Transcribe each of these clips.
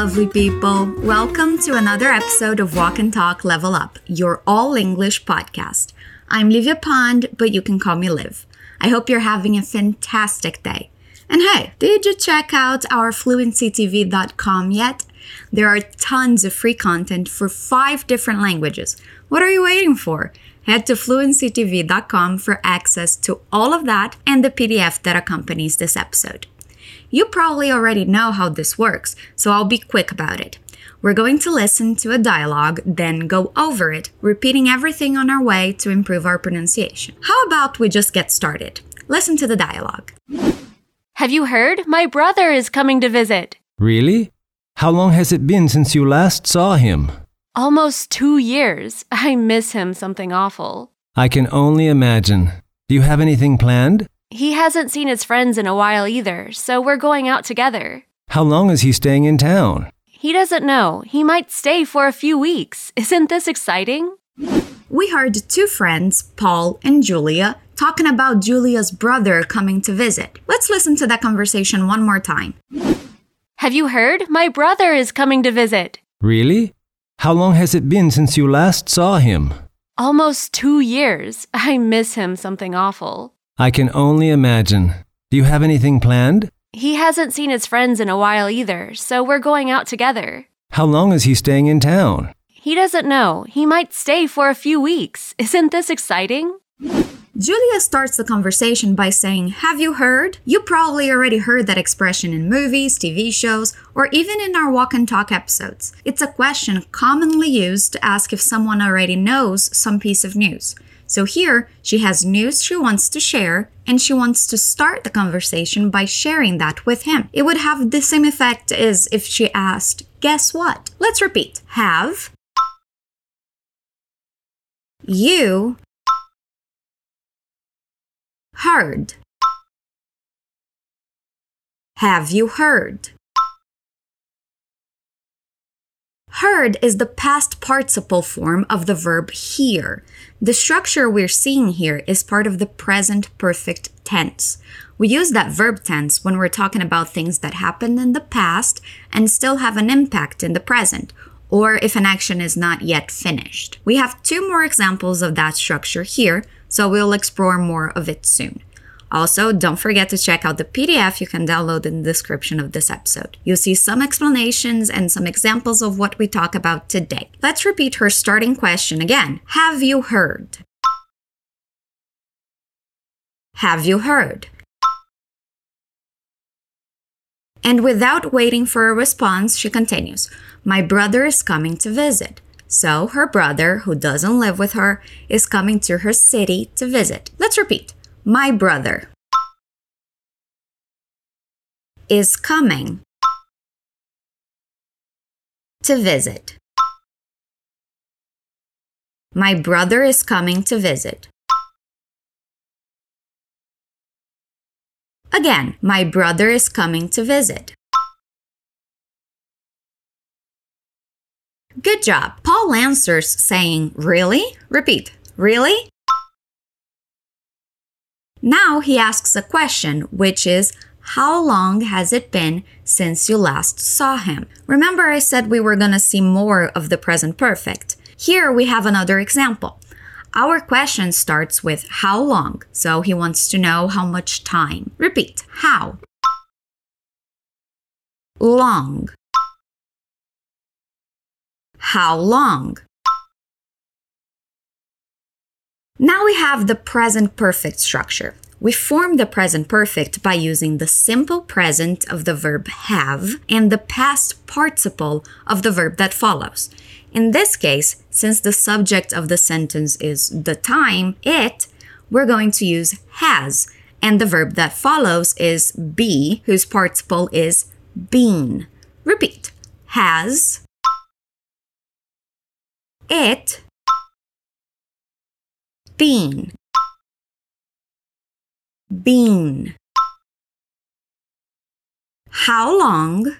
lovely people. Welcome to another episode of Walk and Talk Level Up, your all English podcast. I'm Livia Pond, but you can call me Liv. I hope you're having a fantastic day. And hey, did you check out our fluencytv.com yet? There are tons of free content for five different languages. What are you waiting for? Head to fluencytv.com for access to all of that and the PDF that accompanies this episode. You probably already know how this works, so I'll be quick about it. We're going to listen to a dialogue, then go over it, repeating everything on our way to improve our pronunciation. How about we just get started? Listen to the dialogue. Have you heard? My brother is coming to visit. Really? How long has it been since you last saw him? Almost two years. I miss him something awful. I can only imagine. Do you have anything planned? He hasn't seen his friends in a while either, so we're going out together. How long is he staying in town? He doesn't know. He might stay for a few weeks. Isn't this exciting? We heard two friends, Paul and Julia, talking about Julia's brother coming to visit. Let's listen to that conversation one more time. Have you heard? My brother is coming to visit. Really? How long has it been since you last saw him? Almost two years. I miss him something awful. I can only imagine. Do you have anything planned? He hasn't seen his friends in a while either, so we're going out together. How long is he staying in town? He doesn't know. He might stay for a few weeks. Isn't this exciting? Julia starts the conversation by saying, Have you heard? You probably already heard that expression in movies, TV shows, or even in our walk and talk episodes. It's a question commonly used to ask if someone already knows some piece of news. So here, she has news she wants to share, and she wants to start the conversation by sharing that with him. It would have the same effect as if she asked, Guess what? Let's repeat. Have you heard? Have you heard? Heard is the past participle form of the verb hear. The structure we're seeing here is part of the present perfect tense. We use that verb tense when we're talking about things that happened in the past and still have an impact in the present, or if an action is not yet finished. We have two more examples of that structure here, so we'll explore more of it soon. Also, don't forget to check out the PDF you can download in the description of this episode. You'll see some explanations and some examples of what we talk about today. Let's repeat her starting question again. Have you heard? Have you heard? And without waiting for a response, she continues, My brother is coming to visit. So her brother, who doesn't live with her, is coming to her city to visit. Let's repeat. My brother is coming to visit. My brother is coming to visit. Again, my brother is coming to visit. Good job. Paul answers saying, Really? Repeat. Really? Now he asks a question, which is, How long has it been since you last saw him? Remember, I said we were to see more of the present perfect. Here we have another example. Our question starts with how long, so he wants to know how much time. Repeat, how? Long. How long? Now we have the present perfect structure. We form the present perfect by using the simple present of the verb have and the past participle of the verb that follows. In this case, since the subject of the sentence is the time, it, we're going to use has, and the verb that follows is be, whose participle is been. Repeat. Has, it, been. Been. How long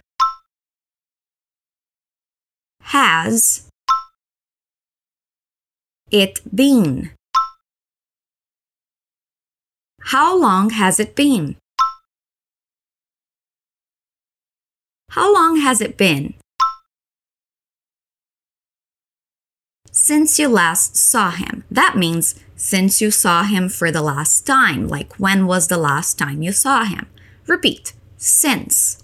has it been? How long has it been? How long has it been since you last saw him. That means since you saw him for the last time, like when was the last time you saw him? Repeat, since.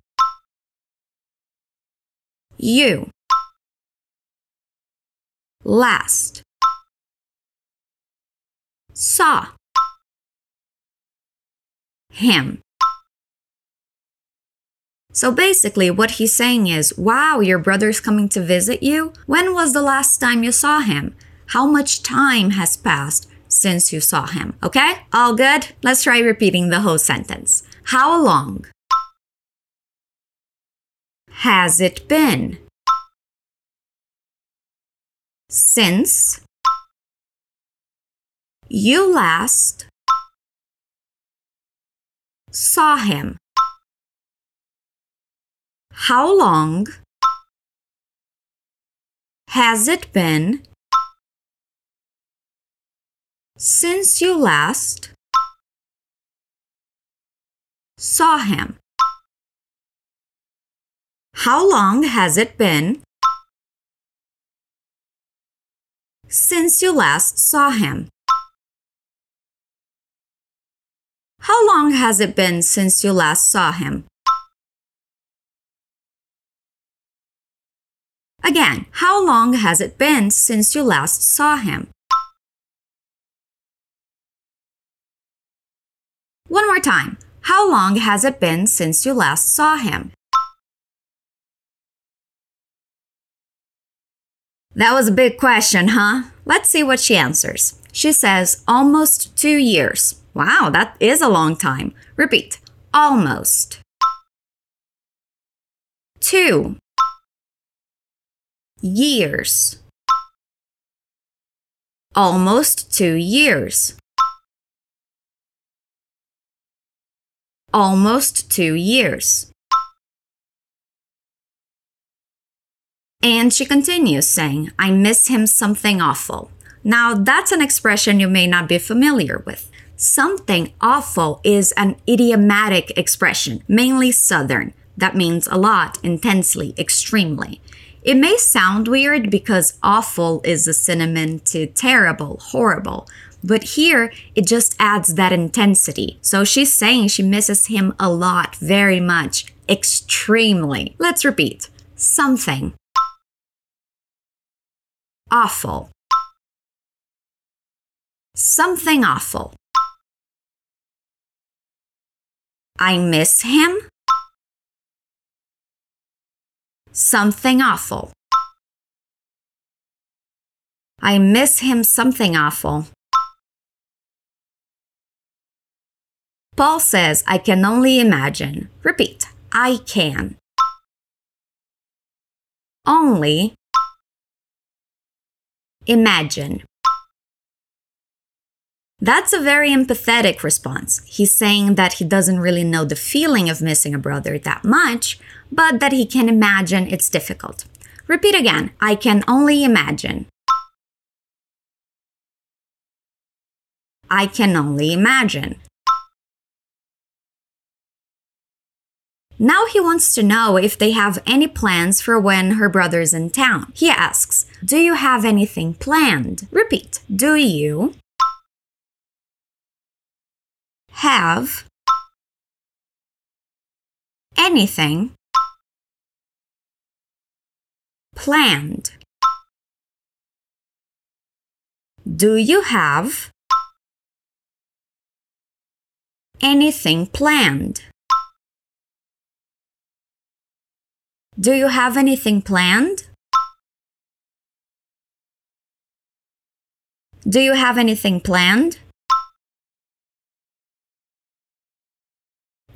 You. Last. Saw. Him. So basically, what he's saying is, wow, your brother's coming to visit you? When was the last time you saw him? How much time has passed since you saw him? Okay? All good? Let's try repeating the whole sentence. How long has it been since you last saw him? How long has it been since you last saw him? How long has it been since you last saw him? How long has it been since you last saw him? Again, how long has it been since you last saw him? One more time. How long has it been since you last saw him? That was a big question, huh? Let's see what she answers. She says almost two years. Wow, that is a long time. Repeat almost. Two years. Almost two years. Almost two years. And she continues saying, I miss him something awful. Now, that's an expression you may not be familiar with. Something awful is an idiomatic expression, mainly Southern. That means a lot, intensely, extremely. It may sound weird because awful is a synonym to terrible, horrible, but here it just adds that intensity. So she's saying she misses him a lot, very much, extremely. Let's repeat something awful. Something awful. I miss him something awful. I miss him something awful. Paul says, I can only imagine. Repeat, I can. Only imagine. That's a very empathetic response. He's saying that he doesn't really know the feeling of missing a brother that much, but that he can imagine it's difficult. Repeat again I can only imagine. I can only imagine. Now he wants to know if they have any plans for when her brother's in town. He asks, Do you have anything planned? Repeat, Do you have anything planned? Do you have anything planned? Do you have anything planned? Do you have anything planned?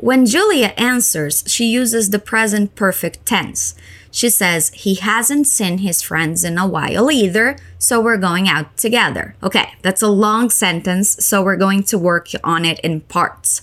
When Julia answers, she uses the present perfect tense. She says, He hasn't seen his friends in a while either, so we're going out together. Okay, that's a long sentence, so we're going to work on it in parts.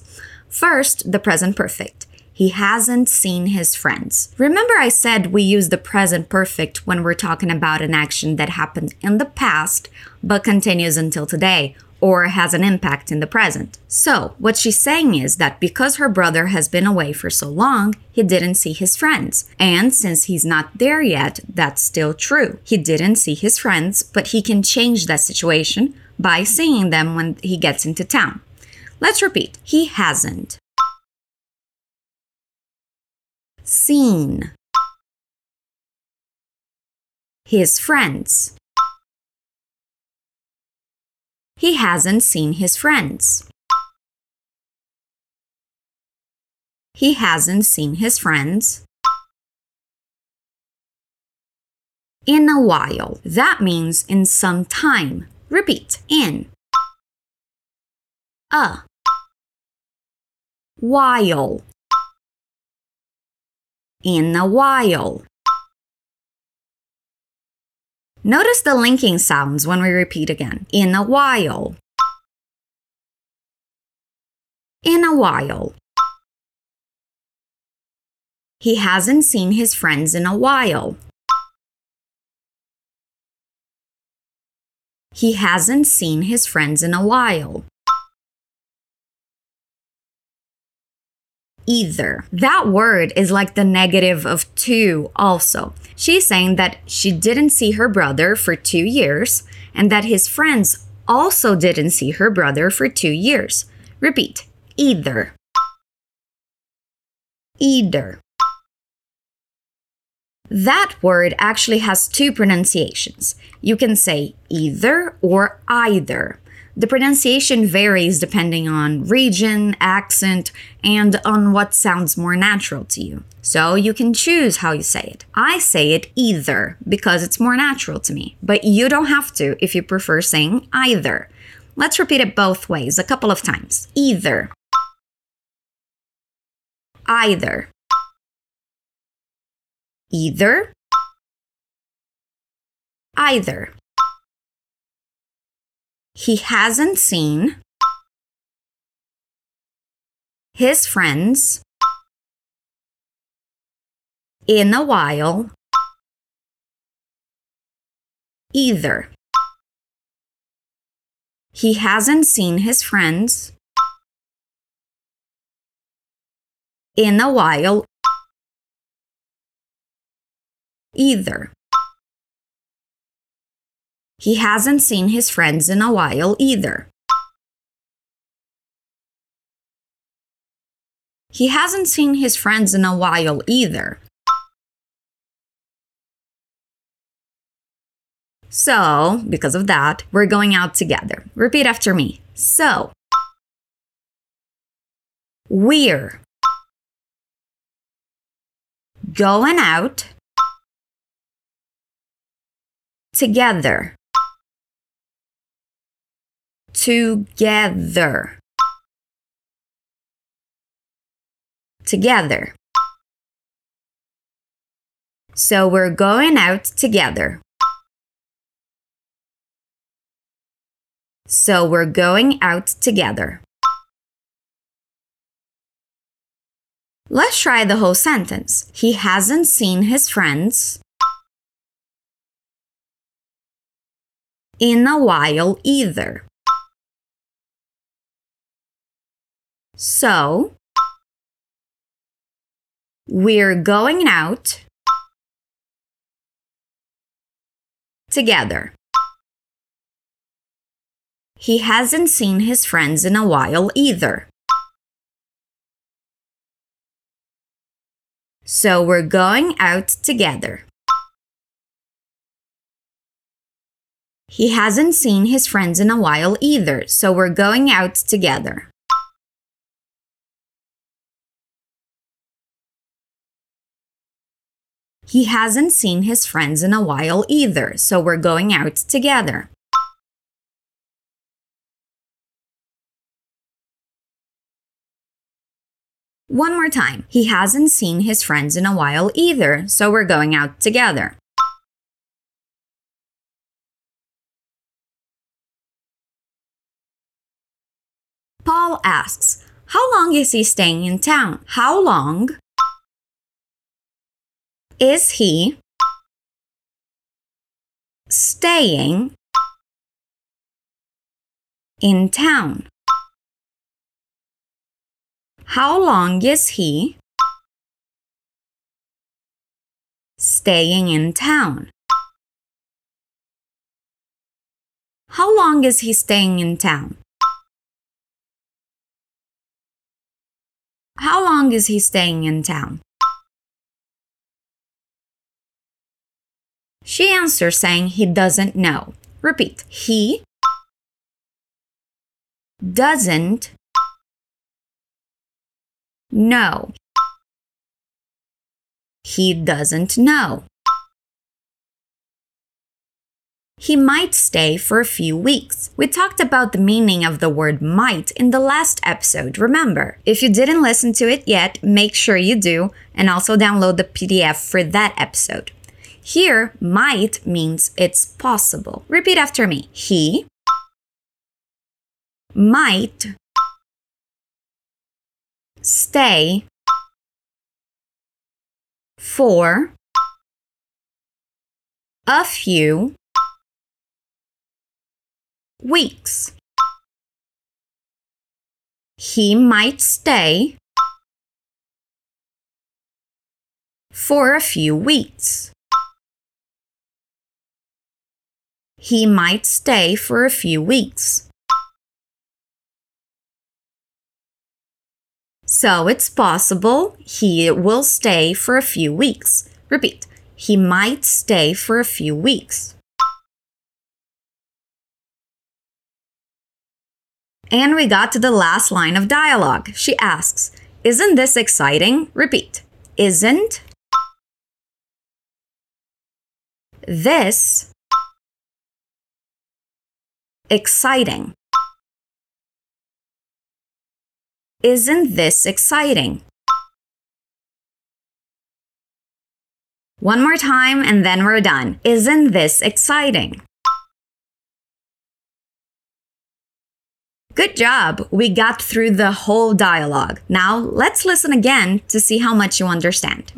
First, the present perfect. He hasn't seen his friends. Remember, I said we use the present perfect when we're talking about an action that happened in the past but continues until today, or has an impact in the present. So, what she's saying is that because her brother has been away for so long, he didn't see his friends. And since he's not there yet, that's still true. He didn't see his friends, but he can change that situation by seeing them when he gets into town. Let's repeat. He hasn't seen his friends. He hasn't seen his friends. He hasn't seen his friends in a while. That means in some time. Repeat in a while. In a while. Notice the linking sounds when we repeat again. In a while. In a while. He hasn't seen his friends in a while. He hasn't seen his friends in a while. Either. That word is like the negative of two, also. She's saying that she didn't see her brother for two years and that his friends also didn't see her brother for two years. Repeat. Either. Either. That word actually has two pronunciations. You can say either or either. The pronunciation varies depending on region, accent, and on what sounds more natural to you. So you can choose how you say it. I say it either because it's more natural to me, but you don't have to if you prefer saying either. Let's repeat it both ways a couple of times. Either. Either either, either. He hasn't seen his friends in a while either. He hasn't seen his friends in a while either. He hasn't seen his friends in a while either. He hasn't seen his friends in a while either. So, because of that, we're going out together. Repeat after me. So, we're going out together together together so we're going out together so we're going out together Let's try the whole sentence. He hasn't seen his friends in a while either. So, we're going out together. He hasn't seen his friends in a while either. So we're going out together. He hasn't seen his friends in a while either, so we're going out together. He hasn't seen his friends in a while either, so we're going out together. One more time. He hasn't seen his friends in a while either, so we're going out together. Paul asks, How long is he staying in town? How long is he staying in town? How long is he staying in town? How long is he staying in town? How long is he staying in town? She answers saying he doesn't know. Repeat. He doesn't know. He doesn't know. He might stay for a few weeks. We talked about the meaning of the word might in the last episode, remember? If you didn't listen to it yet, make sure you do and also download the PDF for that episode. Here, might means it's possible. Repeat after me. He might stay for a few weeks. He might stay for a few weeks. He might stay for a few weeks. So it's possible he will stay for a few weeks. Repeat. He might stay for a few weeks. And we got to the last line of dialogue. She asks, Isn't this exciting? Repeat. Isn't this exciting. Isn't this exciting? One more time and then we're done. Isn't this exciting? Good job! We got through the whole dialogue. Now let's listen again to see how much you understand.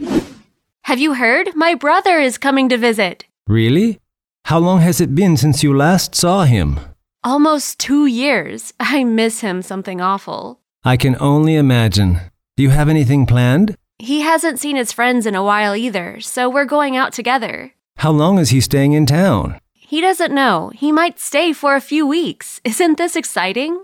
Have you heard? My brother is coming to visit. Really? How long has it been since you last saw him? Almost two years. I miss him something awful. I can only imagine. Do you have anything planned? He hasn't seen his friends in a while either, so we're going out together. How long is he staying in town? He doesn't know. He might stay for a few weeks. Isn't this exciting?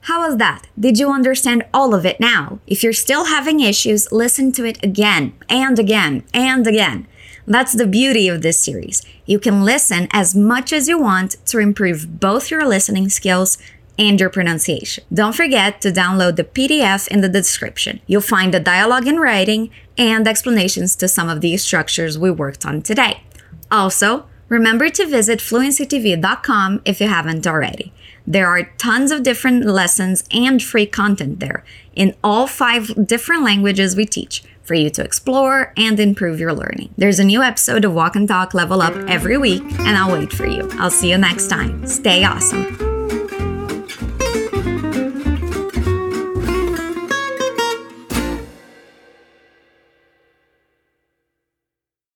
How was that? Did you understand all of it now? If you're still having issues, listen to it again and again and again. That's the beauty of this series. You can listen as much as you want to improve both your listening skills and your pronunciation. Don't forget to download the PDF in the description. You'll find the dialogue in writing and explanations to some of these structures we worked on today. Also, remember to visit fluencytv.com if you haven't already. There are tons of different lessons and free content there in all five different languages we teach for you to explore and improve your learning. There's a new episode of Walk and Talk Level Up every week, and I'll wait for you. I'll see you next time. Stay awesome.